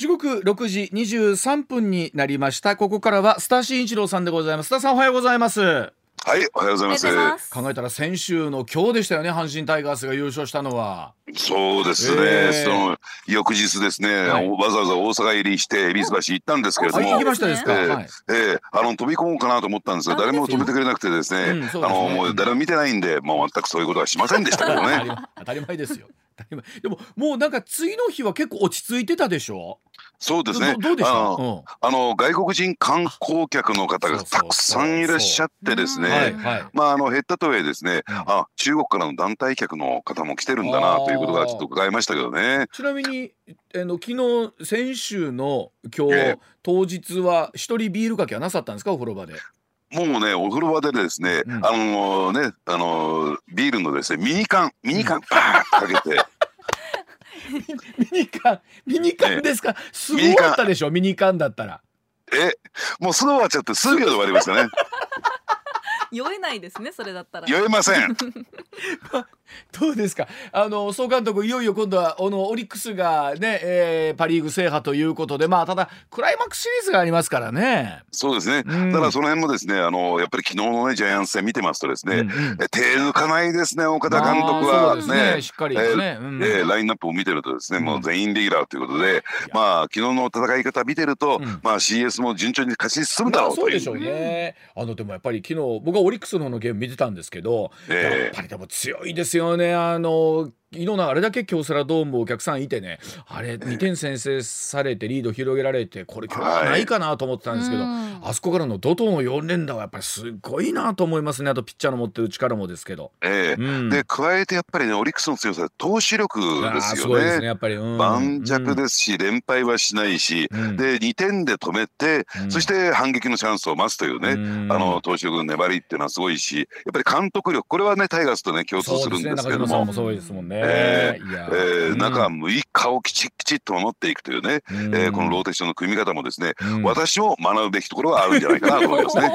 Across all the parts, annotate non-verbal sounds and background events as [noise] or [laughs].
時刻6時23分になりました。ここからはスター新一郎さんでございます。スターさんおはようございます。はい、おはようございます。考えたら先週の今日でしたよね阪神タイガースが優勝したのは。そうですね、えー。その翌日ですね、はい。わざわざ大阪入りして恵比寿橋行ったんですけれども、あ行きましたですか、ええはい。ええあの飛び込もうかなと思ったんですがあ誰も止めてくれなくてですね、うんすね。あのもう誰も見てないんで、もう全くそういうことはしませんでしたけどね。前 [laughs] 当たり前ですよでももうなんか次の日は結構落ち着いてたでしょ？そうですね。どどうでした？あのあの外国人観光客の方がたくさんいらっしゃってですね。はいまああの減ったとはいえですね、うん。あ中国からの団体客の方も来てるんだなということがちょっと伺いましたけどね。ちなみにあの昨日先週の今日、ええ。当日は一人ビールかけはなさったんですか？お風呂場でもうね、お風呂場でですね、うん。あのね、あのビールのですね、ミニ缶、ミニ缶、バーッかけて、[laughs] ミニ缶ミニ缶ですか、すごかったでしょ？ミニ缶。だったら。え、もうすぐ終わっちゃって、数秒で終わりましたね。[laughs] 酔えないですねそれだったら酔えません。[laughs] どうですか？あの総監督いよいよ今度はあのオリックスがね、えーパ・リーグ制覇ということでまあただクライマックスシリーズがありますからね。そうですね。うんただその辺もですね、あのやっぱり昨日のねジャイアンツ戦見てますとですね、うんうんえ手抜かないですね、岡田監督まあはねね。しっかりですね。うんえーラインナップを見てるとですね、もう全員レギュラーということで、やまあ昨日の戦い方見てると、うんまあ CS も順調に勝ち進むだまろうという。あそうでしょうね。あのでもやっぱり昨日僕はオリックスの方のゲーム見てたんですけど、ええやっぱりでも強いですよね。あの昨日のあれだけ京セラドームお客さんいてね、あれ2点先制されてリード広げられてこれ今日はないかなと思ってたんですけど、うん。あそこからの怒涛の4連打はやっぱりすごいなと思いますね。あとピッチャーの持ってる力もですけど。ええ。うん。で加えてやっぱりねオリックスの強さは投手力ですよね。ね。やっぱり。うん。盤石ですし、連敗はしないし、うんで2点で止めて、うん。そして反撃のチャンスを待つというね、うん。あの投手力の粘りっていうのはすごいし、やっぱり監督力、これはね、タイガースとね、共通するんですけども。そうですね。中島さんも、そうですもんね。え中6日をきちっきちっと守っていくというね、うんえーこのローテーションの組み方もですね、うん私も学ぶべきところはあるんじゃないかなと思いますね。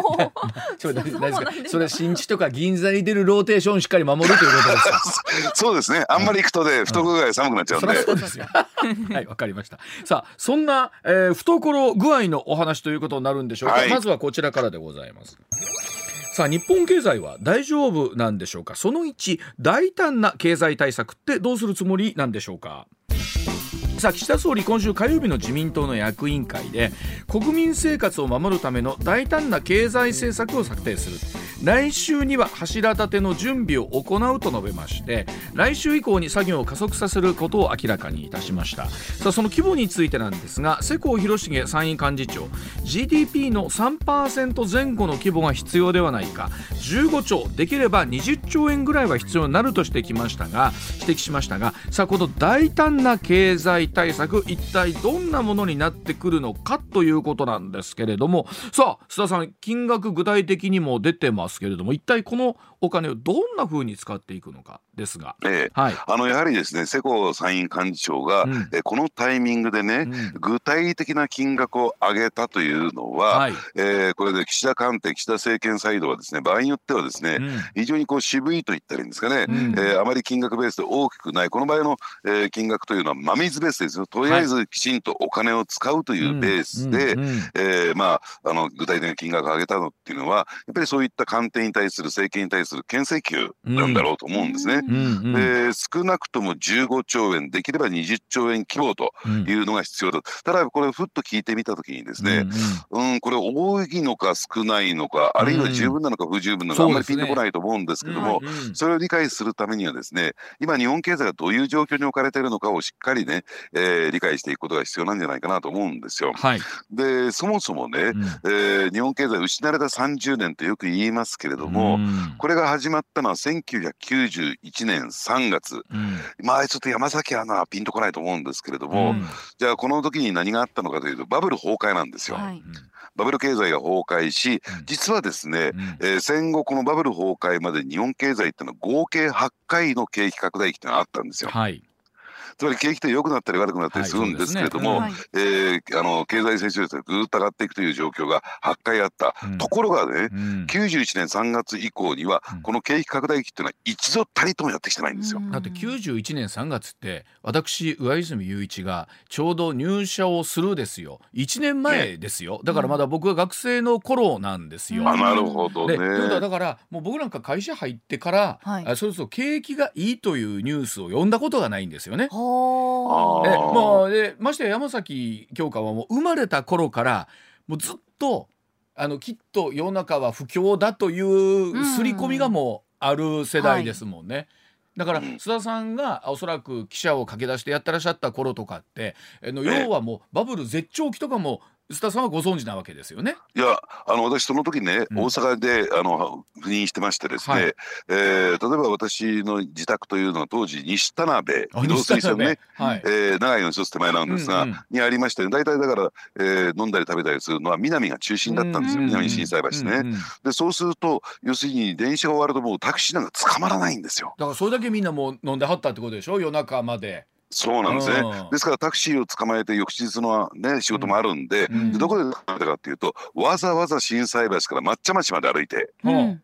それ大そう大丈夫ですですかそれ新地とか銀座に出るローテーションをしっかり守るということですか。[laughs] そうですね、あんまり行くとね、懐が寒くなっちゃうんで。そうですよ。[laughs] はい、わかりました。さあ、そんな、えー懐具合のお話ということになるんでしょうか。はいまずはこちらからでございます。さあ日本経済は大丈夫なんでしょうか？その1大胆な経済対策ってどうするつもりなんでしょうか？さあ岸田総理今週火曜日の自民党の役員会で国民生活を守るための大胆な経済政策を策定する。来週には柱立ての準備を行うと述べまして来週以降に作業を加速させることを明らかにいたしました。さあその規模についてなんですが世耕弘成参院幹事長 GDP の3%前後の規模が必要ではないか15兆できれば20兆円ぐらいは必要になるとしてきましたが指摘しましたがさあこの大胆な経済対策一体どんなものになってくるのかということなんですけれども。さあ須田さん金額具体的にも出てますけれども一体このお金をどんな風に使っていくのかですが。ええ。はい。あのやはりですね世耕参院幹事長が、うん。えこのタイミングでね、うん。具体的な金額を上げたというのは、はい。えーこれで岸田官邸岸田政権サイドはですね場合によってはですね、うん。非常にこう渋いと言ったらいいんですかね、うん。えーあまり金額ベースで大きくないこの場合の、えー金額というのは真水ベースですよ。とりあえずきちんとお金を使うというベースで、えーまあ、あの具体的な金額を上げたのっていうのはやっぱりそういった官邸に対する政権に対する牽制球なんだろうと思うんですね。で少なくとも15兆円できれば20兆円規模とうん。いうのが必要だただこれふっと聞いてみた時にですね、うんこれ多いのか少ないのかあるいは十分なのか不十分なのか、あんまりピンとこないと思うんですけども、それを理解するためにはですね今日本経済がどういう状況に置かれているのかをしっかりね、えー理解していくことが必要なんじゃないかなと思うんですよ。はい。でそもそもね、うん。えー日本経済失われた30年とよく言いますけれども、うん。これが始まったのは1991年3月うんまあちょっと山崎アナはピンとこないと思うんですけれども、うんじゃあこの時に何があったのかというとバブル崩壊なんですよ。はいバブル経済が崩壊しうん実はですね、うんえー戦後このバブル崩壊まで日本経済っていうのは合計8回の景気拡大期っていうのがあったんですよ。はい。つまり景気って良くなったり悪くなったりするんですけれども、はい。えーあの経済成長率がぐーっと上がっていくという状況が8回あった、うん。ところがね、うん。91年3月以降には、うん。この景気拡大期っていうのは一度たりともやってきてないんですよ。だって91年3月って私上泉雄一がちょうど入社をするですよ。1年前ですよ、だからまだ僕が学生の頃なんですよ。うん。あなるほどね。でということはだからもう僕なんか会社入ってから、はい。あそれこそ景気がいいというニュースを読んだことがないんですよね。はー。もうでましてや山崎京香はもう生まれた頃からもうずっとあのきっと世の中は不況だという刷り込みがもうある世代ですもんね。だからうん須田さんがおそらく記者を駆け出してやってらっしゃった頃とかってあのええ。要はもうバブル絶頂期とかも須田さんはご存知なわけですよね？いやあの私その時ね、うん。大阪であの赴任してましてですね、はい。えー例えば私の自宅というのは当時西田辺あ移動水線ね、はい。えー長井の一つ手前なんですが、うんうんにありまして大体だから、えー飲んだり食べたりするのは南が中心だったんですよ、うん南心斎橋ね、うんうん。でそうすると要するに電車が終わるともうタクシーなんか捕まらないんですよ。だからそれだけみんなもう飲んではったってことでしょ？夜中まで。そうなんですね。うんですからタクシーを捕まえて翌日のね仕事もあるんで、うん。でどこで捕まえたかっていうとわざわざ心斎橋から抹茶町まで歩いてうん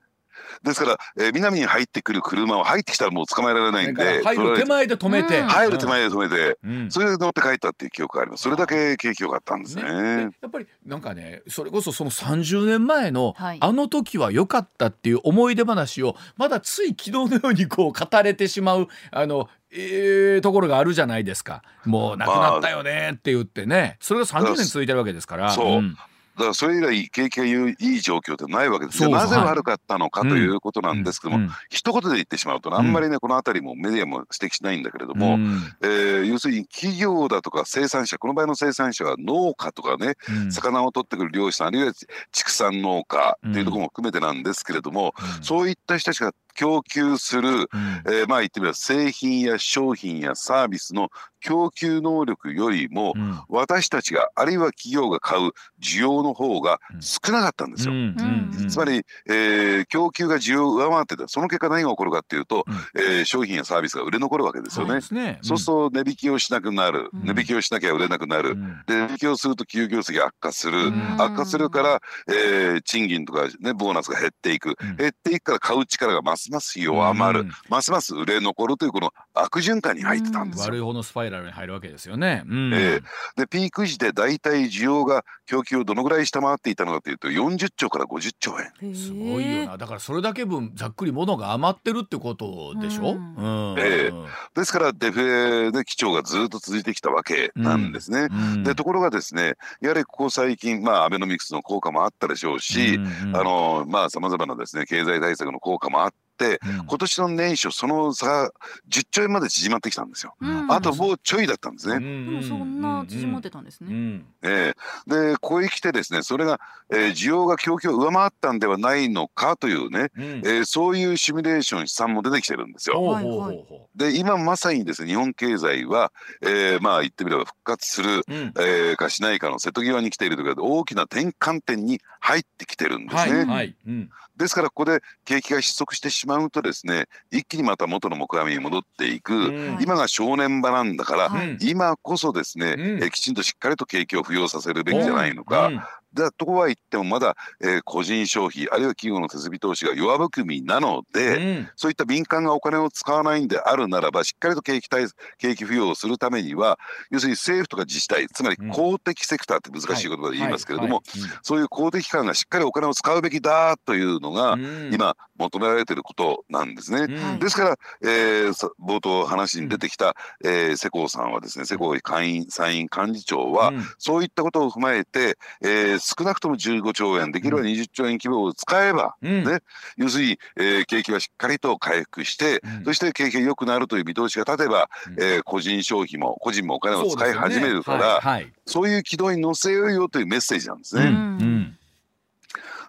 ですから、えー南に入ってくる車は入ってきたらもう捕まえられないんで、入る手前で止めて、うん。入る手前で止めて、うん。それで乗って帰ったっていう記憶があります。それだけ景気良かったんですね。ね。でやっぱりなんかねそれこそその30年前の、はい。あの時は良かったっていう思い出話をまだつい昨日のようにこう語れてしまうあの、えーところがあるじゃないですか。もうなくなったよねって言ってね。それが30年続いてるわけですから。そうんだからそれ以来景気がいい状況ってないわけです。なぜはい悪かったのかとい。うことなんですけども、うん一言で言ってしまうと、あんまりね、この辺りもメディアも指摘しないんだけれども、うん。えー要するに企業だとか生産者、この場合の生産者は農家とかね、うん。魚を取ってくる漁師さん、あるいは畜産農家っていうところも含めてなんですけれども、うん。そういった人たちが供給する、うん。えーまあ言ってみれば製品や商品やサービスの供給能力よりも、うん。私たちがあるいは企業が買う需要の方が少なかったんですよ。うんうんうん。つまり、えー供給が需要を上回ってた。その結果何が起こるかっていうと、うん。えー商品やサービスが売れ残るわけですよね。そうね。そうすると値引きをしなくなる、うん。値引きをしなきゃ売れなくなる、うん。で値引きをすると企業業績が悪化する、うん。悪化するから、えー賃金とか、ね、ボーナスが減っていく、うん。減っていくから買う力がますます弱まる、うんますます売れ残るというこの悪循環に入ってたんですよ。悪い方のスパイラルに入るわけですよね。うん。ええ。でピーク時で大体需要が供給をどのぐらい下回っていたのかというと40兆から50兆円。すごいよな。だからそれだけ分ざっくり物が余ってるってことでしょ、ううん。ええ。ですからデフレで基調がずっと続いてきたわけなんですね。うん。でところがですねやはりここ最近まあアベノミクスの効果もあったでしょうし、うんうんあのまあさまざまなですね経済対策の効果もあってうん。今年の年初その差が10兆円まで縮まってきたんですよ。うん。あともうちょいだったんですね。うん。でもそんな縮まってたんですね。うん。ええ。でここへ来てですねそれが、えー需要が供給を上回ったんではないのかというね、うん。えーそういうシミュレーション試算も出てきてるんですよ。ほうほうほうほで今まさにですね日本経済は、えーまあ言ってみれば復活する、ううん。えーかしないかの瀬戸際に来ているというか大きな転換点に入ってきてるんですね。はい。はい。うん。ですからここで景気が失速してしまうとですね一気にまた元の木阿弥に戻っていく、うん。今が正念場なんだから、はい。今こそですね、うん。えーきちんとしっかりと景気を浮揚させるべきじゃないのか。うんだとこは言ってもまだ、えー個人消費あるいは企業の設備投資が弱含みなので、うん。そういった民間がお金を使わないんであるならばしっかりと景気対景気浮揚をするためには要するに政府とか自治体つまりうん。公的セクターって難しい言葉で言いますけれども、そういう公的機関がしっかりお金を使うべきだというのが、うん。今求められていることなんですね。うん。ですから、えーさ冒頭話に出てきた、えー世耕さんはですね世耕会員参院幹事長は、うん。そういったことを踏まえて、えー少なくとも15兆円できれば20兆円規模を使えば、うん。ね要するに、えー景気はしっかりと回復して、うん。そして景気が良くなるという見通しが立てば、うん。えー個人消費も個人もお金を使い始めるからはいはい。そういう軌道に乗せようよというメッセージなんですうん。ね。うん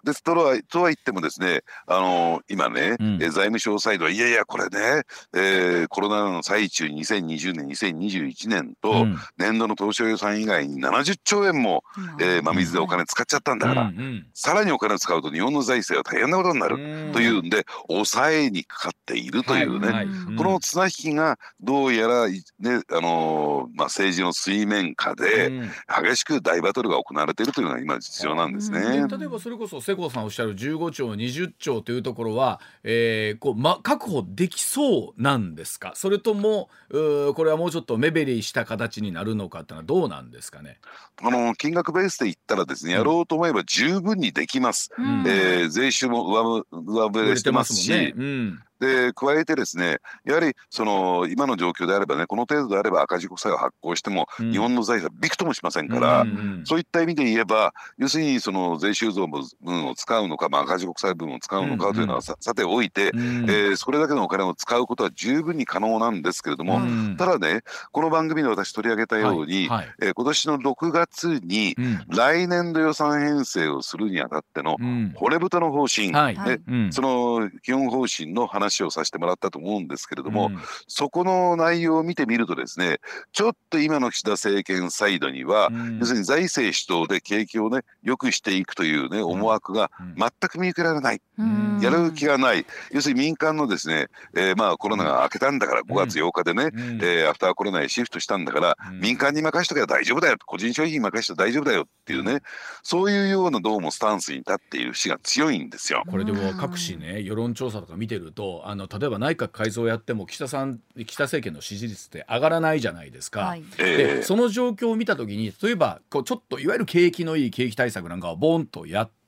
ですとはとは言ってもですねあの今ね、うん。え財務省サイドはいやいやこれね、えーコロナの最中に2020年2021年と、うん。年度の当初予算以外に70兆円も、えー真水でお金使っちゃったんだから、うんうん。さらにお金を使うと日本の財政は大変なことになる、うん。というんで抑えにかかっているというね、はいはい。うん。この綱引きがどうやら、ねあのーまあ、政治の水面下でうん。激しく大バトルが行われているというのが今実情なんですね。例えばそれこそ世耕さんおっしゃる15兆20兆というところは、えーこうま、確保できそうなんですか？それともこれはもうちょっと目減りした形になるのかってのはどうなんですかね？あの金額ベースで言ったらですね、うんやろうと思えば十分にできます。うんえー税収も上上振れしてますし、売れてますもんね。で加えてですねやはりその今の状況であればねこの程度であれば赤字国債を発行しても、うん。日本の財産びくともしませんうんから、うんうんそういった意味で言えば要するにその税収増分を使うのか、まあ、赤字国債分を使うのかというのはさ,、さておいて、うん。えーそれだけのお金を使うことは十分に可能なんですけれども、うん。ただねこの番組で私取り上げたように、はいはい。えー今年の6月にうん。来年度予算編成をするにあたってのうん。骨太の方針、はい。ねうん。その基本方針の話をさせてもらったと思うんですけれども、うん。そこの内容を見てみるとですねちょっと今の岸田政権サイドには、うん。要するに財政主導で景気をね良くしていくというね思惑がうん。全く見受けられない、うんやる気がない。要するに民間のですね、えーまあコロナが明けたんだから5月8日でね、うんえーアフターコロナへシフトしたんだから、うん。民間に任しとけば大丈夫だよ。個人消費に任せて大丈夫だよっていうね、そういうようなどうもスタンスに立っている節が強いんですよ。これでも各紙ね世論調査とか見てるとあの例えば内閣改造やっても岸田さん岸田政権の支持率って上がらないじゃないですか。はい。えー。でその状況を見た時に例えばこうちょっといわゆる景気のいい景気対策なんかをボンとやって、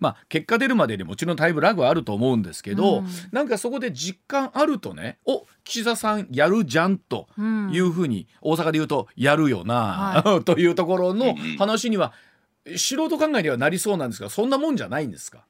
まあ、結果出るまでにもちろんタイムラグはあると思うんですけど、うん。なんかそこで実感あるとねお岸田さんやるじゃんとうん。いうふうに大阪で言うとやるよな、は [laughs] というところのうん。話には素人考えにはなりそうなんですがそんなもんじゃないんですか？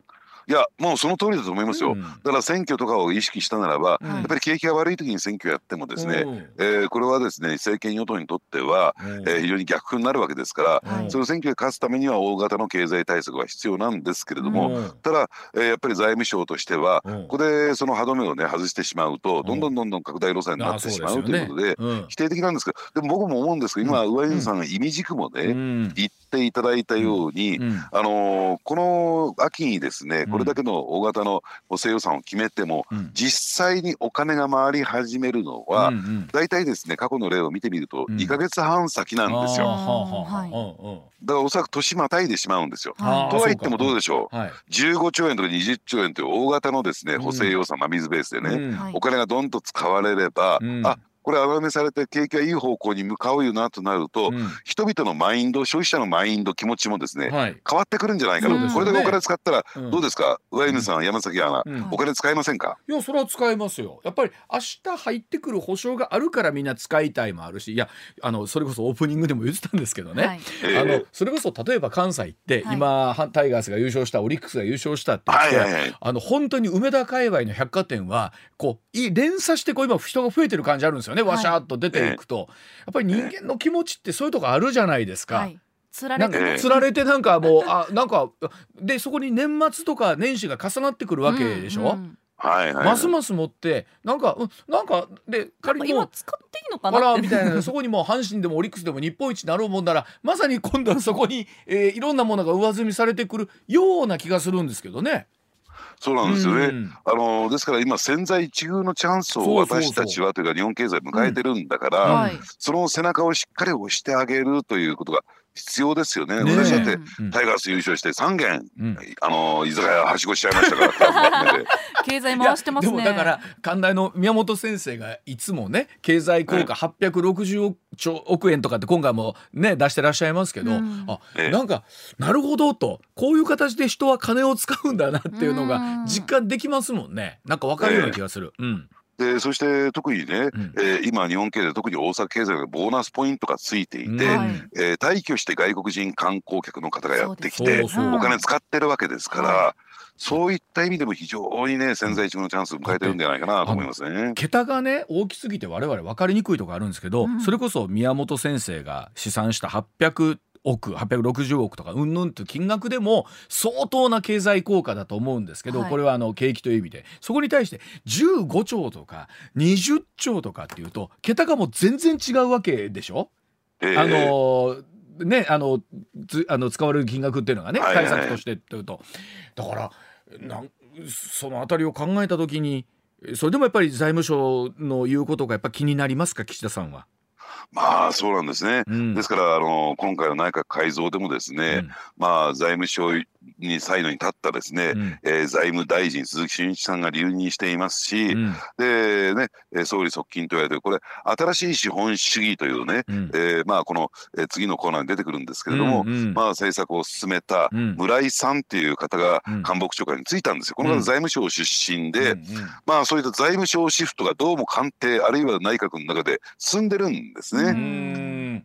いやもうその通りだと思いますよ。うん。だから選挙とかを意識したならば、うん。やっぱり景気が悪い時に選挙やってもですね、うん。えーこれはですね政権与党にとっては、うん。えー非常に逆風になるわけですから、はいその選挙で勝つためには大型の経済対策は必要なんですけれども、うん。ただ、えーやっぱり財務省としては、うん。ここでその歯止めをね外してしまうと、どんどんどんどん拡大路線になってしまうということで、うん。否定的なんですけど、でも僕も思うんですけど、今、うん。上泉さんが意味軸もね、うていただいたように、うん。あのーこの秋にですね、これだけの大型の補正予算を決めても、うん。実際にお金が回り始めるのは、うんうん。大体ですね過去の例を見てみるとうん。2ヶ月半先なんですよ、はい。うんうん。だからおそらく年またいでしまうんですよ。とは言ってもどうでしょう？はい。15兆円とか20兆円という大型のですねうん。補正予算、まあ、水ベースでね、うん。はい。お金がどんと使われれば、うん。あこれ穴埋めされて景気がいい方向に向かうよなとなると、うん。人々のマインド消費者のマインド気持ちもですね、はい。変わってくるんじゃないかな、ね。これだけお金使ったらうん。どうですか、上犬さん山崎アナ、うん。お金使いませんか？いやそれは使えますよ。やっぱり明日入ってくる保証があるからみんな使いたいもあるしいやあのそれこそオープニングでも言ってたんですけどね、はい。えーあのそれこそ例えば関西って、はい。今はタイガースが優勝したオリックスが優勝したって言って、はいはいはい。あの本当に梅田界隈の百貨店はこうい連鎖してこう今人が増えてる感じあるんですよね、はい。わしゃーっと出ていくと、やっぱり人間の気持ちってそういうとこあるじゃないですか。はい。つらなんかれてつられてなんかもうあなんかでそこに年末とか年始が重なってくるわけでしょ、うんうんはいはい。ますますもってなんか、うん、なんかで仮に今使っていいのかみたいなそこにもう阪神でもオリックスでも日本一になろうもんならまさに今度はそこに、えーいろんなものが上積みされてくるような気がするんですけどね。そうなんですよね。うん。あのですから今千載一遇のチャンスを私たちはというか日本経済迎えてるんだから、はい。その背中をしっかり押してあげるということが必要ですよね。ねえ。私だってうん。タイガース優勝して3軒、うん。あの居酒屋はしごしちゃいましたからで。[laughs] 経済回してますね。でもだから関大の宮本先生がいつもね経済効果860億兆億円とかって今回もね出してらっしゃいますけど、うん。あええ。なんかなるほどと。こういう形で人は金を使うんだなっていうのがうん。実感できますもんね。なんかわかるような気がする。うんでそして特にね、うん。えー今日本経済特に大阪経済がボーナスポイントがついていて、うんはい。えー退去して外国人観光客の方がやってきてそうです。そうお金使ってるわけですから、はそういった意味でも非常にね潜在一遇のチャンスを迎えてるんじゃないかなと思いますね。桁がね大きすぎて我々分かりにくいところあるんですけど、うん。それこそ宮本先生が試算した800億860億とかうんぬんという金額でも相当な経済効果だと思うんですけど、はい。これはあの景気という意味で。そこに対して15兆とか20兆とかっていうと桁がもう全然違うわけでしょ、えーあのねあのつあの使われる金額っていうのがね対策としてっていうと。だからなんそのあたりを考えた時にそれでもやっぱり財務省の言うことがやっぱ気になりますか？岸田さんは。まあそうなんですね。うんですからあの今回の内閣改造でもですね、うんまあ財務省にサイドに立ったですね、うんえー財務大臣鈴木俊一さんが留任していますし、うんでね総理側近と言われてるこれ新しい資本主義というね、うんえーまあこの、えー次のコーナーに出てくるんですけれども、うんうんまあ政策を進めた村井さんっていう方が官房長官に就いたんですよ。この方財務省出身で、うんまあそういった財務省シフトがどうも官邸あるいは内閣の中で進んでるんですね。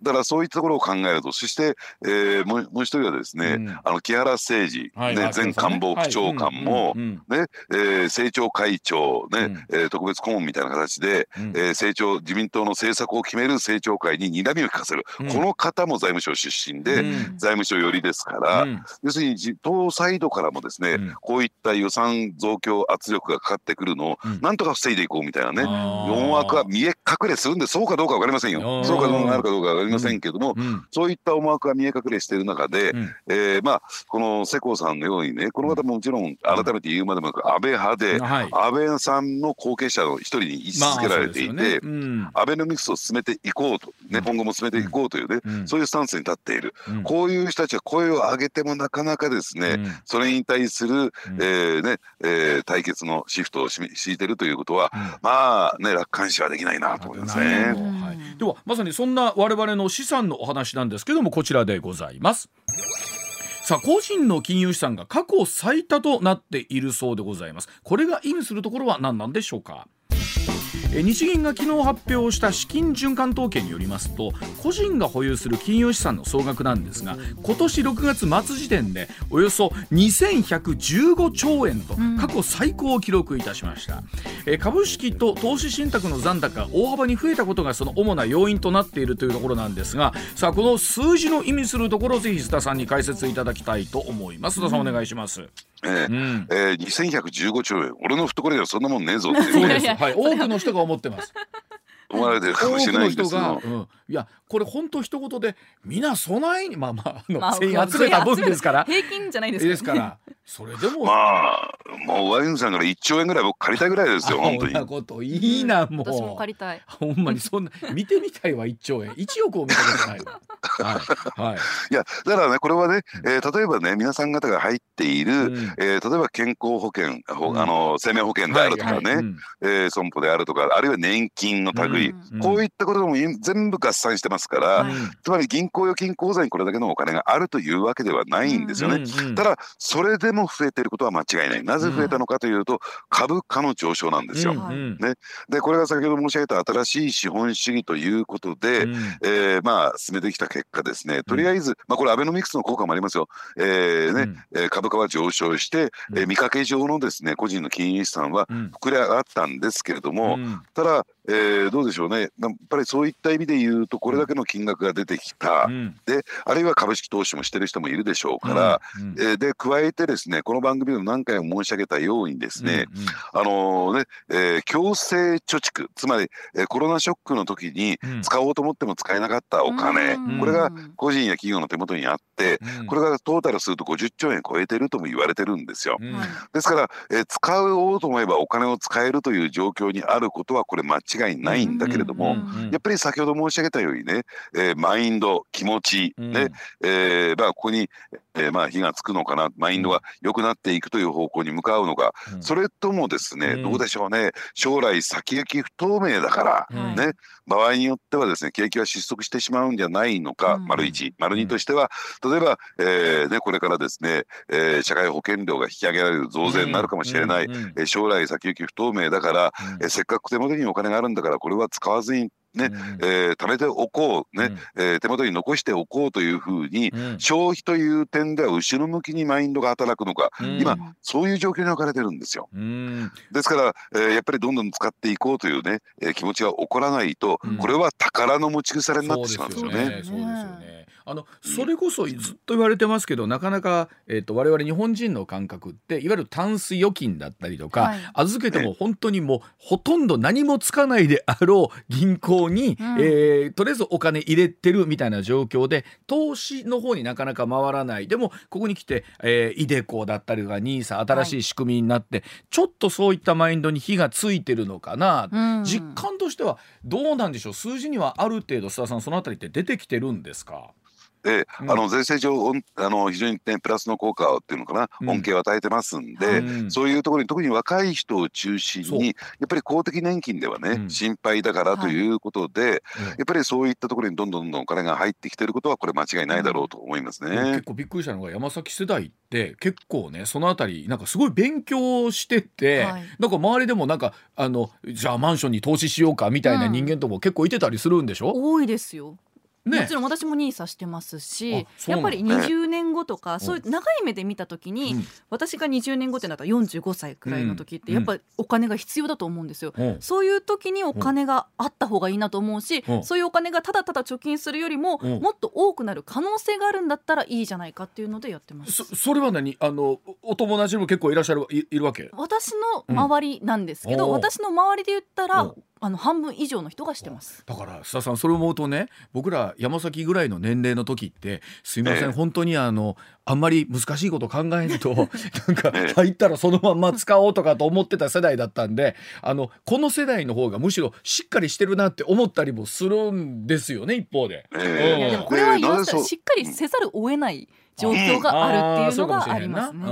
うんだからそういったところを考えると、そして、えー、もうもう一人はですね、うん。あの木原誠二、ねはいはい前官房副長官も、ねえー政調会長、ねうん。えー特別顧問みたいな形で、うん。えー政調自民党の政策を決める政調会に睨みを利かせる、うん。この方も財務省出身で、うん。財務省寄りですから、うん。要するに自党サイドからもですね、うん。こういった予算増強圧力がかかってくるのを、うん。なんとか防いでいこうみたいなね、あー。4枠は見え隠れするんでそうかどうか分かりませんよ。そうかどうかなるかどうかりませんけども、うん。そういった思惑が見え隠れしている中で、うん。えーまあこの世耕さんのようにねこの方ももちろん改めて言うまでもなく安倍派で、はい。安倍さんの後継者の一人に位置づけられていて、まあね。うん。アベノミクスを進めていこうと、ね、うん。今後も進めていこうというね、うん。そういうスタンスに立っている、うん。こういう人たちは声を上げてもなかなかですね、うん。それに対する、うん。えーねえー対決のシフトをし敷いてるということは、うん。まあね楽観視はできないなと思いますね。はい、ではまさにそんな我々の資産のお話なんですけどもこちらでございます。さあ個人の金融資産が過去最多となっているそうでございます。これが意味するところは何なんでしょうか？え日銀が昨日発表した資金循環統計によりますと個人が保有する金融資産の総額なんですが今年6月末時点でおよそ2115兆円とうん。過去最高を記録いたしました、え株式と投資信託の残高が大幅に増えたことがその主な要因となっているというところなんですがさあこの数字の意味するところをぜひ須田さんに解説いただきたいと思います。須田さんお願いします、えーうん。えー、2115兆円。俺の懐にはそんなもんねえぞっていうそうねです。はい。多くの人が思ってます。思われてるかもしれないんですが多くの人が、うん、いやこれ本当一言で皆備えにまあまああの、まあ全員集めた分ですから。平均じゃないですか、ですから。それでも、まあもうワインさんから1兆円ぐらい僕借りたいぐらいですよ本当に。そんなこといいな、もう。私も借りたい。ほんまにそんな見てみたいわ1兆円。1億を見たことないわはいはい。いやだからねこれはね、えー例えばね皆さん方が入っている、うん。えー例えば健康保険、ほうん。あの生命保険であるとかね、はいはい。うん。えー損保であるとかあるいは年金の類、うん。こういったことも全部合算してますから、はい。つまり銀行預金口座にこれだけのお金があるというわけではないんですよね。うんうんただそれでも増えていることは間違いない。なぜ増えたのかというと、株価の上昇なんですよ。うんうん。でこれが先ほど申し上げた新しい資本主義ということで、うん。えーまあ進めてきた結果ですね。とりあえず、まあ、これアベノミクスの効果もありますよ、えーねうん。えー株価は上昇して、えーうん見かけ上のですね個人の金融資産はうん。膨れ上がったんですけれども、うん。ただ、えーどうでしょうね。やっぱりそういった意味で言うとこれだけの金額が出てきた、うん。であるいは株式投資もしてる人もいるでしょうから、うん。えーで加えてですねこの番組でも何回も申し上げたようにですね、あのね、えー強制貯蓄つまり、えーコロナショックの時にうん。うん使おうと思っても使えなかったお金、うん。これが個人や企業の手元にあって、うん。これがトータルすると50兆円超えてるとも言われてるんですよ。ですから、えー使おうと思えばお金を使えるという状況にあることはこれ間違いないんだけれども、やっぱり先ほど申し上げたようにね、えーマインド気持ち、うん。ねえーまあ、ここに、えーまあ、火がつくのかなマインドが良くなっていくという方向に向かうのか、うん。それともですね、うん。どうでしょうね将来先行き不透明だから、うん。ね場合によってはですね景気は失速してしまうんじゃないのか、うん。丸一。丸二としては例えば、えーね、これからですね、えー社会保険料が引き上げられる増税になるかもしれない、えー将来先行き不透明だから、うん。えーせっかく手元にお金があるんだからこれは使わずにね、うんえー貯めておこう、ねえー手元に残しておこうというふうに、うん。消費という点では後ろ向きにマインドが働くのか、うん。今そういう状況に置かれてるんですよ。うん。ですから、えーやっぱりどんどん使っていこうというね、えー気持ちが起こらないと、うん。これは宝の持ち腐れになってしまうんですよね。そうですよね。あのそれこそずっと言われてますけどなかなか、えーと、我々日本人の感覚っていわゆるタンス預金だったりとか、はい、預けても本当にもうほとんど何もつかないであろう銀行に、うん、えー、とりあえずお金入れてるみたいな状況で投資の方になかなか回らない。でもここに来て、えー、イデコだったりとか NISA 新しい仕組みになって、はい、ちょっとそういったマインドに火がついてるのかな、うん、実感としてはどうなんでしょう？数字にはある程度須田さんそのあたりって出てきてるんですか？で、あの税制上あの非常に、ね、プラスの効果っていうのかな、うん、恩恵を与えてますんで、うん、そういうところに特に若い人を中心にやっぱり公的年金ではね、うん、心配だからということで、はい、やっぱりそういったところにどんどんどんどんお金が入ってきてることはこれ間違いないだろうと思いますね。結構びっくりしたのが山崎世代って結構ねそのあたりなんかすごい勉強してて、はい、なんか周りでもなんかあのじゃあマンションに投資しようかみたいな人間とも結構いてたりするんでしょ、多いですよね、もちろん私もニーサしてますしやっぱり20年後とかそういう長い目で見た時に、うん、私が20年後ってなったら45歳くらいの時ってやっぱりお金が必要だと思うんですよ、うん、そういう時にお金があった方がいいなと思うし、うん、そういうお金がただただ貯金するよりも、もっと多くなる可能性があるんだったらいいじゃないかっていうのでやってます。そそれは何？あのお友達も結構いらっしゃるいいるわけ？私の周りなんですけど、私の周りで言ったらあの半分以上の人がしてます。だから須田さんそれを思うとね僕ら山崎ぐらいの年齢の時ってすいません、え本当にあのあんまり難しいこと考えると [laughs] なんか入ったらそのまんま使おうとかと思ってた世代だったんであのこの世代の方がむしろしっかりしてるなって思ったりもするんですよね一方で。えー、いやでもこれは言わせたらしっかりせざるを得ない状況があるっていうのがありますね。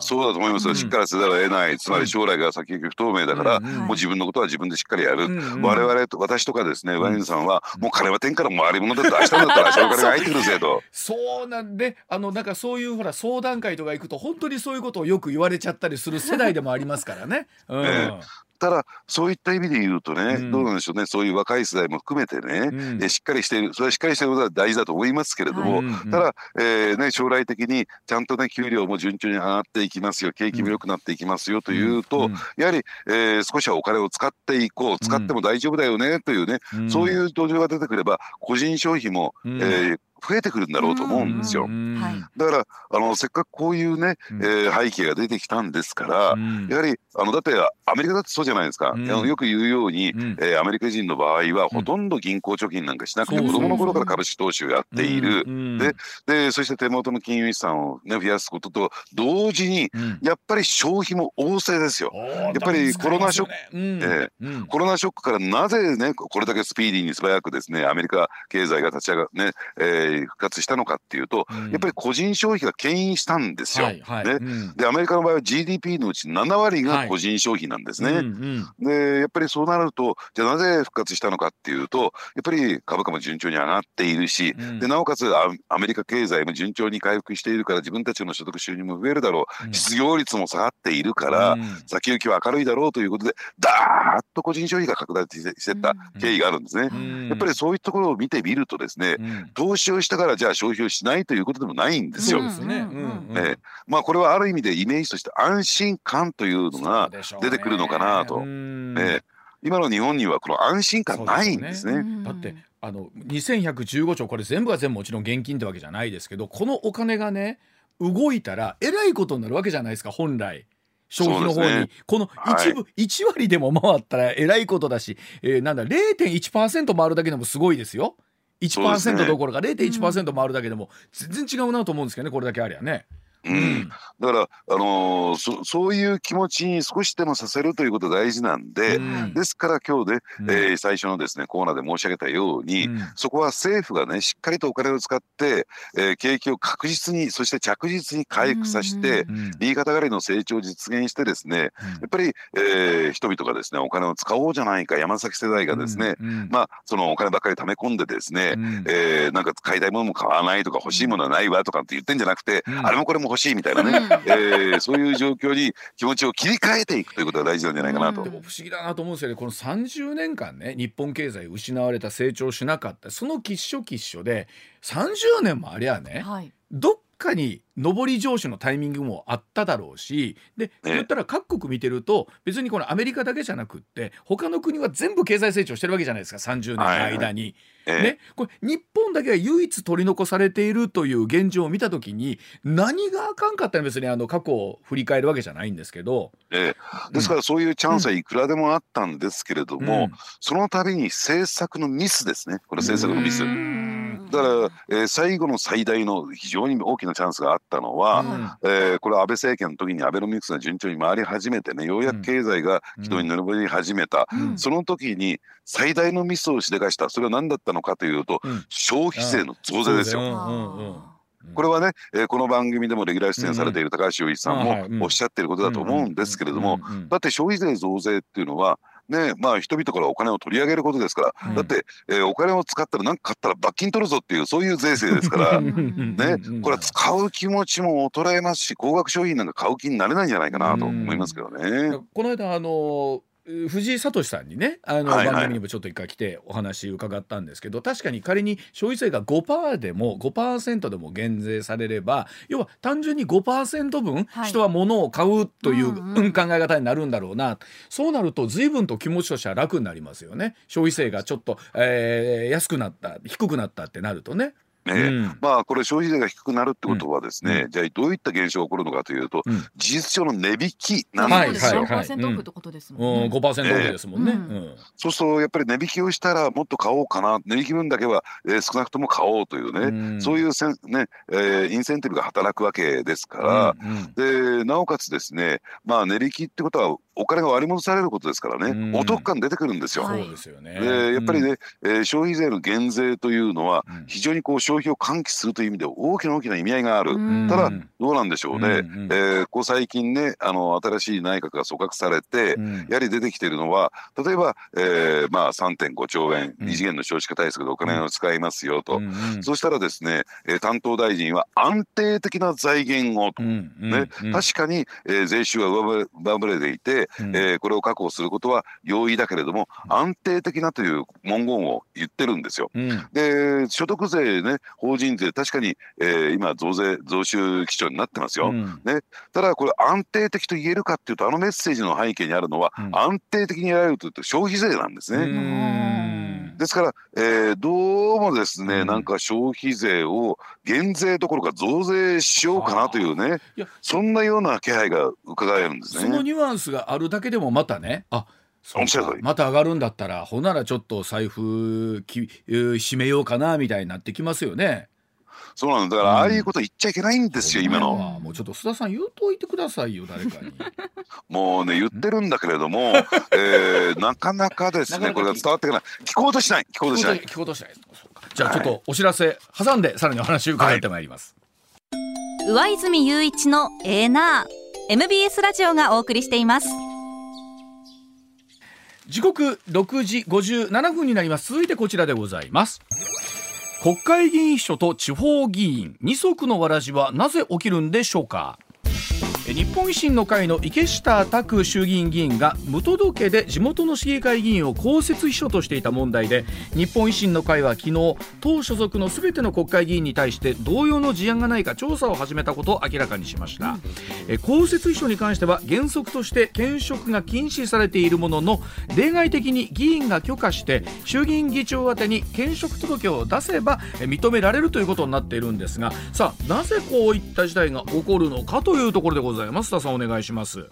そうだと思いますよ。しっかりせざるを得ない、つまり将来が先行き不透明だから、もう自分のことは自分でしっかりやる。我々と私とかですね、ワインさんはもう金は天から回り物だと明日だったら明日の金が入ってくるぜと。そうなんで、あのなんかそういうほら相談会とか行くと本当にそういうことをよく言われちゃったりする世代でもありますからね。うん、ただそういった意味で言うとね、うん、どうなんでしょうね。そういう若い世代も含めてね、うん、しっかりしている。それはしっかりしていることは大事だと思いますけれども、はい、ただ、えーね、将来的にちゃんとね給料も順調に上がっていきますよ。景気も良くなっていきますよ。というと、うん、やはり、えー、少しはお金を使っていこう。使っても大丈夫だよね。というね、そういう土壌が出てくれば個人消費も、えー、増えてくるんだろうと思うんですよ。だからあのせっかくこういうね、えー、背景が出てきたんですから、やはりあのだってアメリカだってそうじゃないですか、うん、よく言うように、うん、えー、アメリカ人の場合はほとんど銀行貯金なんかしなくて、子供の頃から株式投資をやっている、ででそして手元の金融資産を、ね、増やすことと同時に、やっぱり消費も旺盛ですよ。やっぱりコロナショック、えー、コロナショックからなぜねこれだけスピーディーに素早くですねアメリカ経済が立ち上がね、えー、復活したのかっていうと、やっぱり個人消費が牽引したんですよ。はいはい、ね。でアメリカの場合は GDP のうち7割が個人消費なんですね。はいうん。うん、でやっぱりそうなるとじゃあなぜ復活したのかっていうとやっぱり株価も順調に上がっているし、うん、でなおかつアメリカ経済も順調に回復しているから自分たちの所得収入も増えるだろう、うん、失業率も下がっているから、うん、先行きは明るいだろうということでダーッと個人消費が拡大してった経緯があるんですね。やっぱりそういうところを見てみるとですね、投資をしたからじゃあ消費をしないということでもないんですよ。ね、まあこれはある意味でイメージとして安心感というのが出てくるのかなと。ね、今の日本にはこの安心感ないんですね。だってあの2115兆これ全部が全部もちろん現金ってわけじゃないですけどこのお金がね動いたらえらいことになるわけじゃないですか本来。消費の方に、ね、この一部、はい、1割でも回ったらえらいことだし、えー、なんだ0.1%回るだけでもすごいですよ。1%どころか0.1%回るだけでも全然違うなと思うんですけどねこれだけありゃね。うん、だから、あのー、そそういう気持ちに少しでもさせるということが大事なんで、うん、ですから今日ね、うん、えー、最初のですねコーナーで申し上げたように、うん、そこは政府がねしっかりとお金を使って、えー、景気を確実にそして着実に回復させて、右肩上がりの成長を実現してですね、やっぱり、えー、人々がですねお金を使おうじゃないか山崎世代がですね、まあそのお金ばっかり貯め込んでですね、うん、えー、なんか買いたいものも買わないとか欲しいものはないわとかって言ってんじゃなくて、あれもこれも欲しいみたいなね、えー、そういう状況に気持ちを切り替えていくということが大事なんじゃないかなと。でも不思議だなと思うんですよね。この30年間ね日本経済失われた成長しなかったその喫所喫所で30年もありゃね、はい、どかに上り上司のタイミングもあっただろうしで言ったら各国見てると別にこのアメリカだけじゃなくって他の国は全部経済成長してるわけじゃないですか。30年の間に。ね、これ日本だけが唯一取り残されているという現状を見た時に何があかんかったら別にあの過去を振り返るわけじゃないんですけど、ええ、ですからそういうチャンスはいくらでもあったんですけれども、うん、その度に政策のミスですね。これ政策のミス。だから、えー、最後の最大の非常に大きなチャンスがあったのは、うん、えー、これは安倍政権の時にアベノミクスが順調に回り始めてねようやく経済が軌道に乗り始めた、うん、その時に最大のミスをしでかしたそれは何だったのかというと、うん、消費税の増税ですよ。これはね、えー、この番組でもレギュラー出演されている高橋洋一さんもおっしゃっていることだと思うんですけれどもだって消費税増税っていうのはねまあ、人々からお金を取り上げることですから、だって、えー、お金を使ったら何か買ったら罰金取るぞっていうそういう税制ですから。ねこれは使う気持ちも衰えますし高額商品なんか買う気になれないんじゃないかなと思いますけどね。この間あの藤井聡さんにねあの、番組にもちょっと一回来てお話伺ったんですけど確かに仮に消費税が5%でも5%でも減税されれば要は単純に5%分人は物を買うという、考え方になるんだろうな。そうなると随分と気持ちとしては楽になりますよね。消費税がちょっと、えー、安くなった低くなったってなるとね。ね、うん、まあこれ消費税が低くなるってことはですね、うん、じゃあどういった現象が起こるのかというと、うん、事実上の値引きなんですよ。はい5%オフってことですもんね。5%オフですもんね。そうするとやっぱり値引きをしたらもっと買おうかな。値引き分だけは、えー、少なくとも買おうというね、そういうせん、ねえー、インセンティブが働くわけですから、でなおかつですねまあ値引きってことはお金が割り戻されることですからね、お得感出てくるんですよ。そうですよね。でやっぱりね、えー、消費税の減税というのは非常にこう消費を喚起するという意味で大きな大きな意味合いがある。ただどうなんでしょうね、えー、こう最近ねあの新しい内閣が組閣されて、やはり出てきているのは例えば、えー、まあ3.5兆円異次元の少子化対策でお金を使いますよと、そしたらですね、えー、担当大臣は安定的な財源をと、ね確かに、えー、税収は上振れていてうん、えー、これを確保することは容易だけれども安定的なという文言を言ってるんですよ。うん、で所得税ね法人税確かに、えー、今増税増収基調になってますよ。うん、ね、ただこれ安定的と言えるかっていうとあのメッセージの背景にあるのは、安定的にやられるというと消費税なんですね。ですから、えー、どうもですね、うん、なんか消費税を減税どころか増税しようかなというねそんなような気配が伺えるんですね。そのニュアンスがあるだけでもまたねあまた上がるんだったらほならちょっと財布き締めようかなみたいになってきますよね。そうなんだ。から、ああいうこと言っちゃいけないんですよ、今の。もうちょっと須田さん言うといてくださいよ誰かに。[laughs] もうね言ってるんだけれども、[laughs] えー、なかなかですねこれが伝わってこない。聞こうとしない。聞こうとしない。聞こうとしない。じゃあちょっとお知らせ挟んでさらにお話を伺ってまいります、はい、上泉雄一のエーナー。MBS ラジオがお送りしています時刻6時57分になります。続いてこちらでございます。国会議員秘書と地方議員。二足のわらじはなぜ起きるんでしょうか？日本維新の会の池下卓衆議院議員が無届けで地元の市議会議員を公設秘書としていた問題で日本維新の会は昨日党所属のすべての国会議員に対して同様の事案がないか調査を始めたことを明らかにしました。公設秘書に関しては原則として兼職が禁止されているものの例外的に議員が許可して衆議院議長宛に兼職届を出せば認められるということになっているんですがさあなぜこういった事態が起こるのかというところでございますざいます。田さんお願いします。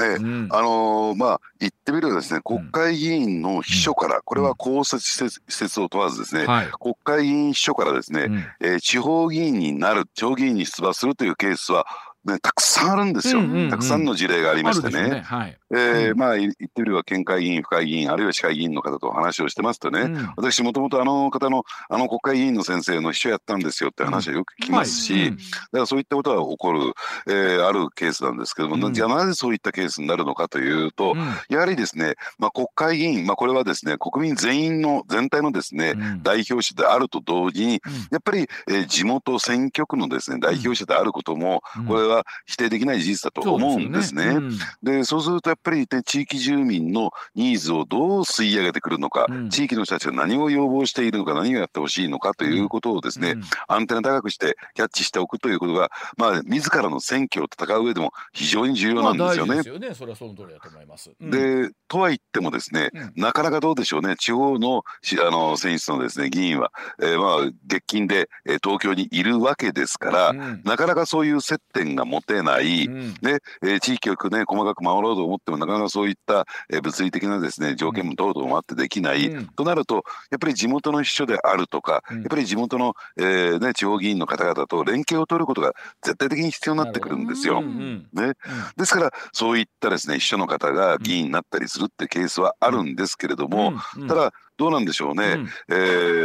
ええ、うん、あのー、まあ言ってみればですね国会議員の秘書から、うん、これは公設施設を問わずですね、はい、国会議員秘書からですね、うん、えー、地方議員になる地方議員に出馬するというケースはね、たくさんあるんですよ、うんうんうん、たくさんの事例がありましてね、ね。はい、えー、まあ言ってみれば県会議員、府会議員、あるいは市会議員の方と話をしてますとね、うん、私、もともとあの方の、あの国会議員の先生の秘書やったんですよって話はよく聞きますし、うん。はい、だからそういったことは起こる、えー、あるケースなんですけども、うん、じゃあなぜそういったケースになるのかというと、やはりですね、まあ、国会議員、まあ、これはですね、国民全員の、全体のですね、代表者であると同時に、やっぱり、えー、地元選挙区のですね、代表者であることも、これはは否定できない事実だと思うんですね。で、ね。うん、そうするとやっぱり、ね、地域住民のニーズをどう吸い上げてくるのか、うん、地域の人たちが何を要望しているのか何をやってほしいのかということをですね、うん、アンテナ高くしてキャッチしておくということが、まあ、自らの選挙を戦う上でも非常に重要なんですよね。まあ、ね。それはその通りだと思います。でとは言ってもですね、なかなかどうでしょうね。地方のあの選出のですね議員は、えー、まあ月金で、えー、東京にいるわけですから、なかなかそういう接点が持てない、で、えー、地域をね細かく守ろうと思ってもなかなかそういった、えー、物理的なですね条件も等々もあってできない、となるとやっぱり地元の秘書であるとか、やっぱり地元の、えーね、地方議員の方々と連携を取ることが絶対的に必要になってくるんですよ。ね、ですからそういったですね秘書の方が議員になったりするってケースはあるんですけれども、ただどうなんでしょうね、うん、え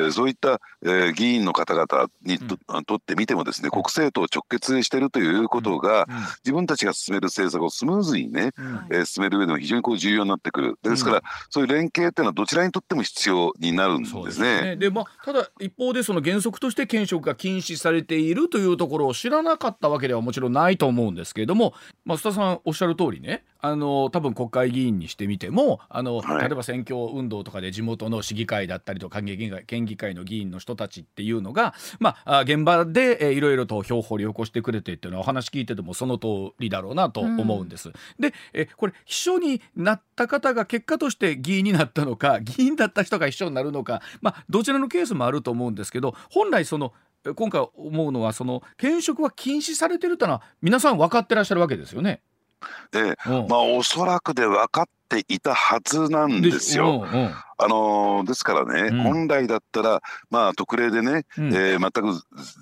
ー、そういった、えー、議員の方々にと,、とってみてもですね国政と直結しているということが、うん、自分たちが進める政策をスムーズにね、うん、えー、進める上でも非常にこう重要になってくる。ですから、そういう連携っていうのはどちらにとっても必要になるんですね。で、ね、まあ、ただ一方でその原則として兼職が禁止されているというところを知らなかったわけではもちろんないと思うんですけれども増田さんおっしゃる通りねあの多分国会議員にしてみてもあの、はい、例えば選挙運動とかで地元の市議会だったりとか県議会県議会の議員の人たちっていうのが、まあ、現場で、えー、いろいろと票掘り起こしてくれてっていうのはお話聞いててもその通りだろうなと思うんです。うん、でえこれ秘書になった方が結果として議員になったのか [laughs] 議員だった人が秘書になるのか、まあ、どちらのケースもあると思うんですけど本来その今回思うのはその兼職は禁止されてるというのは皆さん分かってらっしゃるわけですよね。で、まあおそらくで分かっていたはずなんですよ。あのー、ですからね、うん、本来だったら、まあ、特例でね、うん、えー、全く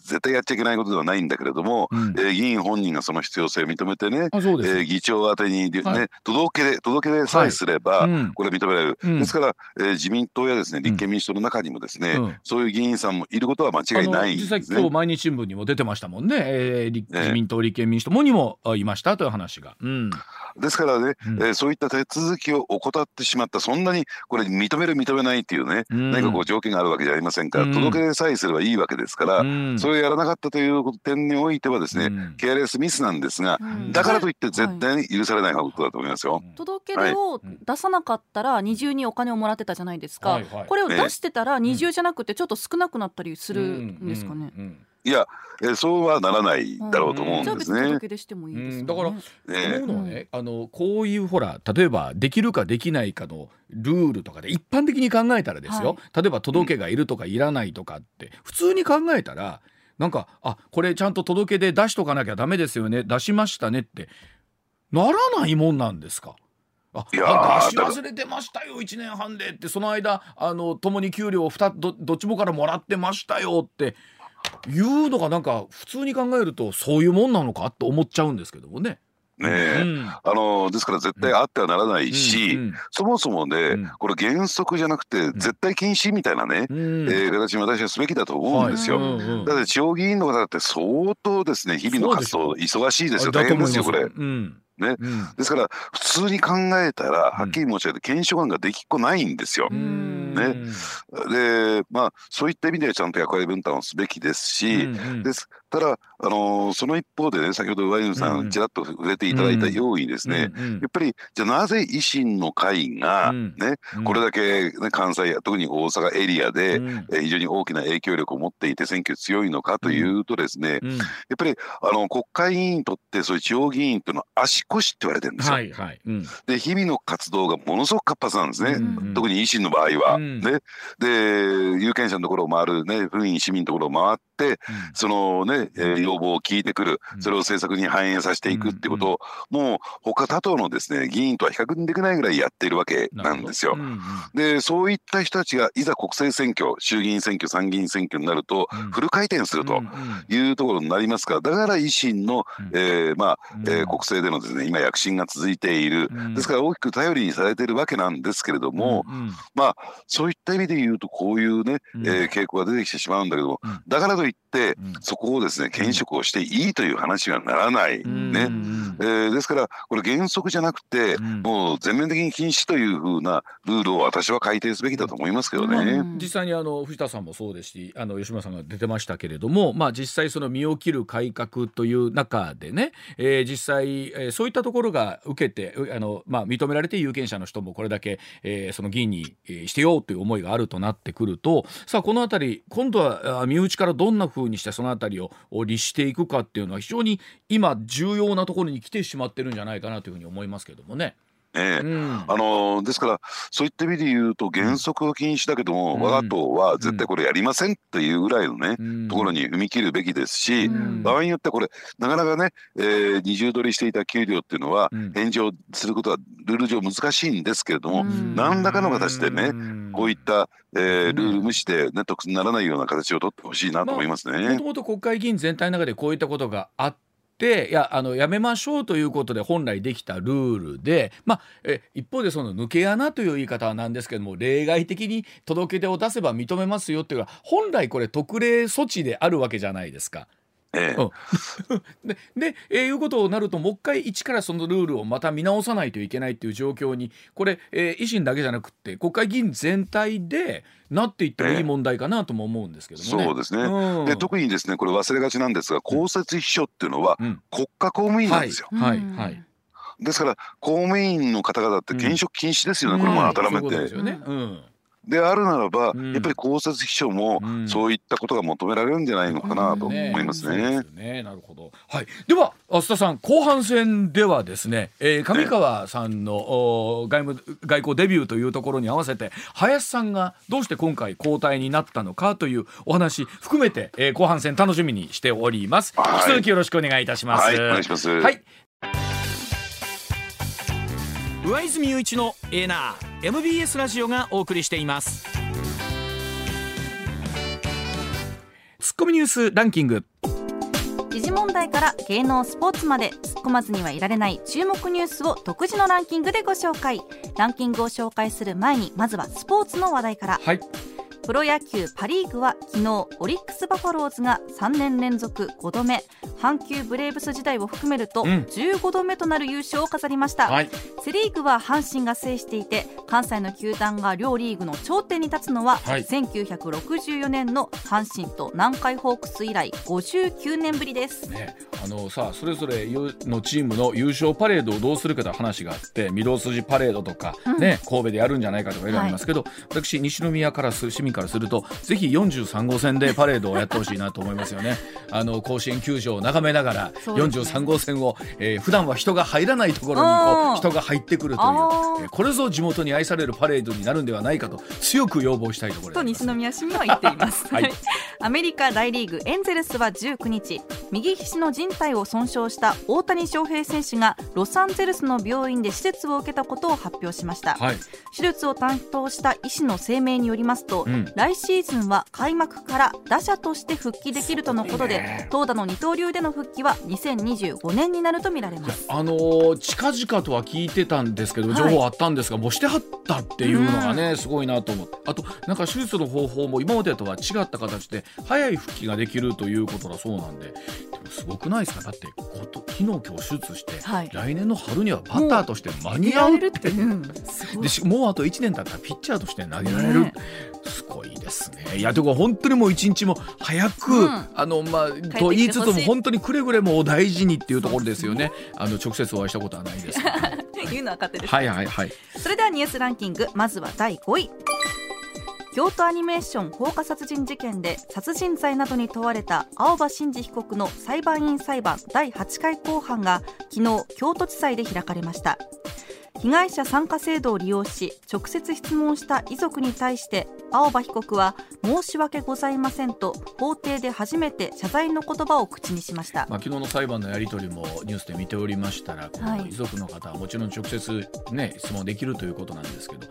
絶対やっちゃいけないことではないんだけれども、うん、えー、議員本人がその必要性を認めてね、えー、議長宛てにね、はい、届け出届け出さえすれば、はい、これ認められる、ですから、えー、自民党やですね立憲民主党の中にもですね、そういう議員さんもいることは間違いないんですね。実際今日毎日新聞にも出てましたもんね、えー、自民党立憲民主党もにもいましたという話が。ですからね、うん、えー、そういった手続きを怠ってしまったそんなにこれ認める認めないっていうね、うん、何かこう条件があるわけじゃありませんから、うん、届け出さえすればいいわけですから、うん、それをやらなかったという点においてはですね、うん、ケアレスミスなんですが、だからといって絶対に許されないことだと思いますよ。届け出を出さなかったら二重にお金をもらってたじゃないですか、はいはい、これを出してたら二重じゃなくてちょっと少なくなったりするんですかね。いや、えそうはならないだろうと思うんですね。だから、思うのはね、あのこういうほら例えばできるかできないかのルールとかで一般的に考えたらですよ、例えば届けがいるとかいらないとかって普通に考えたらなんかあこれちゃんと届け出出しとかなきゃダメですよね。出しましたねってならないもんなんですか？あ出し忘れてましたよ1年半でってその間あの共に給料をどどっちもからもらってましたよっていうのがなんか普通に考えるとそういうもんなのかと思っちゃうんですけどもね。ねえ、うん、あのですから絶対あってはならないし、うん。うん、そもそもね、うん、これ原則じゃなくて絶対禁止みたいなね、うん、えー、形に私はすべきだと思うんですよ。はい、だって地方議員の方って相当ですね日々の活動忙しいですよ。大変ですよこれ。うん。ね、うん、ですから普通に考えたらはっきり申し上げて検証案ができっこないんですよ。ね、でまあそういった意味ではちゃんと役割分担をすべきですし、うんうん、ですただ、あのー、その一方でね先ほど上泉さんちらっと触れていただいたようにですね、うんうん、やっぱりじゃあなぜ維新の会がね、うん、これだけ、ね、関西特に大阪エリアで、うん、え非常に大きな影響力を持っていて選挙強いのかというとですね、やっぱりあの国会議員にとってそういう地方議員というのは足腰って言われてるんですよ。はいはい。で日々の活動がものすごく活発なんですね、特に維新の場合は。ね、で有権者のところを回るね府民市民のところを回って、そのね、えー、要望を聞いてくる。それを政策に反映させていくってことを、もう他他党のですね議員とは比較できないぐらいやっているわけなんですよ。でそういった人たちがいざ国政選挙衆議院選挙参議院選挙になると、フル回転するというところになりますからだから維新の、えー、まあ、えー、国政でのですね今躍進が続いている、ですから大きく頼りにされているわけなんですけれども、まあそういった意味で言うとこういうね、えー、傾向が出てきてしまうんだけども、だからといって、そこをですですね兼職をしていいという話がならない、ね。えー、ですからこれ原則じゃなくて、もう全面的に禁止というふうなルールを私は改定すべきだと思いますけどね。実際にあの藤田さんもそうですしあの吉村さんが出てましたけれども、まあ、実際その身を切る改革という中でね、えー、実際、えー、そういったところが受けてあの、まあ、認められて有権者の人もこれだけ、えー、その議員にしてようという思いがあるとなってくるとさあこの辺り今度は身内からどんなふうにしてその辺りを律していくかっていうのは非常に今重要なところに来てしまってるんじゃないかなというふうに思いますけどもね。ええ、うん、あのですからそういった意味で言うと原則は禁止だけども、うん、我が党は絶対これやりませんっていうぐらいのね、うん、ところに踏み切るべきですし、場合によってはこれなかなかね、えー、二重取りしていた給料っていうのは返上することはルール上難しいんですけれども、何らかの形でねこういった、えー、ルール無視でね得にならないような形を取ってほしいなと思いますね。もともと国会議員全体の中でこういったことがあっていやあのやめましょうということで本来できたルールで、まあ、え一方でその抜け穴という言い方はなんですけども例外的に届け出を出せば認めますよっていうのは本来これ特例措置であるわけじゃないですか。ええ、うん、[laughs] でで、えー、いうことになるともう一回一からそのルールをまた見直さないといけないっていう状況にこれ、えー、維新だけじゃなくって国会議員全体でなっていってもいい問題かなとも思うんですけども、ね、そうですね、うん、で特にですねこれ忘れがちなんですが公設秘書っていうのは国家公務員なんですよ。はい、はい、はい。ですから公務員の方々って兼職禁止ですよね、これも改めて。そうですよね。うんであるならば、うん、やっぱり公設秘書もそういったことが求められるんじゃないのかなと思いますね。うん、ねなるほど。はい。では須田さん後半戦ではですね、えー、上川さんの、外務外交デビューというところに合わせて林さんがどうして今回交代になったのかというお話含めて、えー、後半戦楽しみにしております。引き続きよろしくお願いいたします。はい、お願いします。はい。上泉雄一のエーナー。MBS ラジオがお送りしています。ツッコミニュースランキング。時事問題から芸能スポーツまで突っ込まずにはいられない注目ニュースを独自のランキングでご紹介。ランキングを紹介する前にまずはスポーツの話題から、はいプロ野球パ・リーグは昨日オリックス・バファローズが3年連続5度目。阪急ブレーブス時代を含めると15度目となる優勝を飾りました、うん、セ・リーグは阪神が制していて関西の球団が両リーグの頂点に立つのは、はい、1964年の阪神と南海ホークス以来59年ぶりです、ね、あのさそれぞれのチームの優勝パレードをどうするかという話があって御堂筋パレードとか、ね、うん、神戸でやるんじゃないかとかいろいろありますけど、はい、私西宮から市民からするとぜひ43号線でパレードをやってほしいなと思いますよね。[laughs] あの甲子園球場を眺めながら43号線を、えー、普段は人が入らないところにこう人が入ってくるという、えー、これぞ地元に愛されるパレードになるんではないかと強く要望したいところと西宮市民は言っています、[laughs] はい、アメリカ大リーグエンゼルスは19日右肘の靭帯を損傷した大谷翔平選手がロサンゼルスの病院で施設を受けたことを発表しました、はい、手術を担当した医師の声明によりますと、うん、来シーズンは開幕から打者として復帰できるとのことで、ね、投打の二刀流での復帰は2025年になると見られます。あのー、近々とは聞いてたんですけど情報あったんですが、はい、もうしてはったっていうのがね、うん、すごいなと思って。あとなんか手術の方法も今までとは違った形で早い復帰ができるということだそうなんででもすごくないですか？だってこと昨日今日手術して、はい、来年の春にはバッターとして間に合うって、う。ん、でもうあと1年経ったらピッチャーとして投げられる、ね、すごいですね。いやでも本当にもう一日も早く、うん、あのまあと言いつつも本当にくれぐれもお大事にっていうところですよね。あの直接お会いしたことはないです [laughs] 言うのは勝手です、はいはいはい。それではニュースランキング。まずは第5位京都アニメーション放火殺人事件で殺人罪などに問われた青葉真司被告の裁判員裁判第8回公判が昨日京都地裁で開かれました。被害者参加制度を利用し直接質問した遺族に対して青葉被告は申し訳ございませんと法廷で初めて謝罪の言葉を口にしました、まあ、昨日の裁判のやり取りもニュースで見ておりましたらこの遺族の方はもちろん直接、ね、質問できるということなんですけど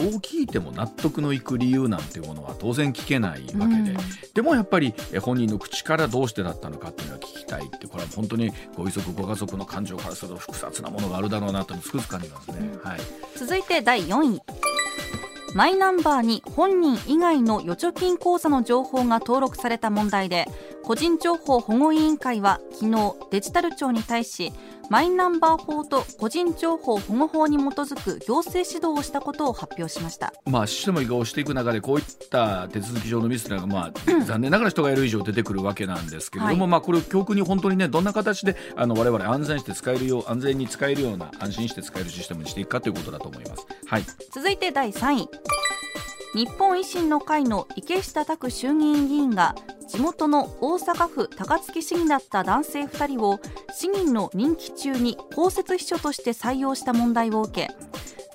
どう聞いても納得のいく理由なんていうものは当然聞けないわけで、うん、でもやっぱり本人の口からどうしてだったのかっていうのは聞きたいってこれは本当にご遺族ご家族の感情からすると複雑なものがあるだろうなとつくづく感じますね。うん、はい、続いて第4位。マイナンバーに本人以外の預貯金口座の情報が登録された問題で個人情報保護委員会は昨日デジタル庁に対しマイナンバー法と個人情報保護法に基づく行政指導をしたことを発表しました、まあ、システム移行していく中でこういった手続き上のミスというのが、まあ、うん、残念ながら人がやる以上出てくるわけなんですけれども、はい、まあ、これを教訓に本当にねどんな形であの我々安全して使えるよう安全に使えるような安心して使えるシステムにしていくかということだと思います。はい、続いて第3位。日本維新の会の池下卓衆議院議員が地元の大阪府高槻市議だった男性2人を市議の任期中に公設秘書として採用した問題を受け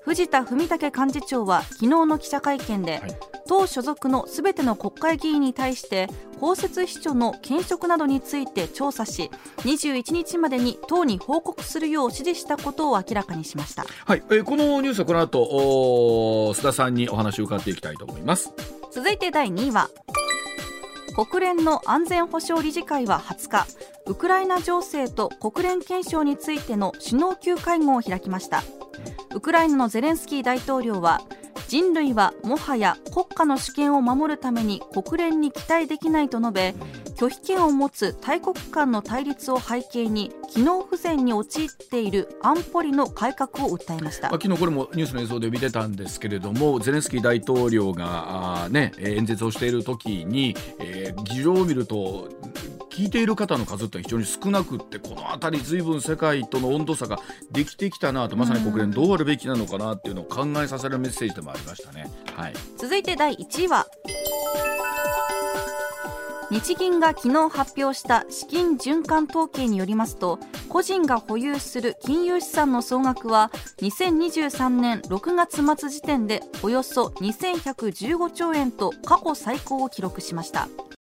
藤田文武幹事長は昨日の記者会見で、はい、党所属のすべての国会議員に対して公設秘書の兼職などについて調査し21日までに党に報告するよう指示したことを明らかにしました、はい、えー、このニュースはこの後須田さんにお話を伺っていきたいと思います。続いて第2位は国連の安全保障理事会は20日ウクライナ情勢と国連憲章についての首脳級会合を開きました。ウクライナのゼレンスキー大統領は人類はもはや国家の主権を守るために国連に期待できないと述べ拒否権を持つ大国間の対立を背景に機能不全に陥っている安保理の改革を訴えました。昨日これもニュースの映像で見てたんですけれどもゼレンスキー大統領が、ね、演説をしている時に、えー、議場を見ると聞いている方の数って非常に少なくってこの辺りずいぶん世界との温度差ができてきたなとまさに国連どうあるべきなのかなっていうのを考えさせるメッセージでもありましたね。はい、続いて第1位は日銀が昨日発表した資金循環統計によりますと個人が保有する金融資産の総額は2023年6月末時点でおよそ2115兆円と過去最高を記録しました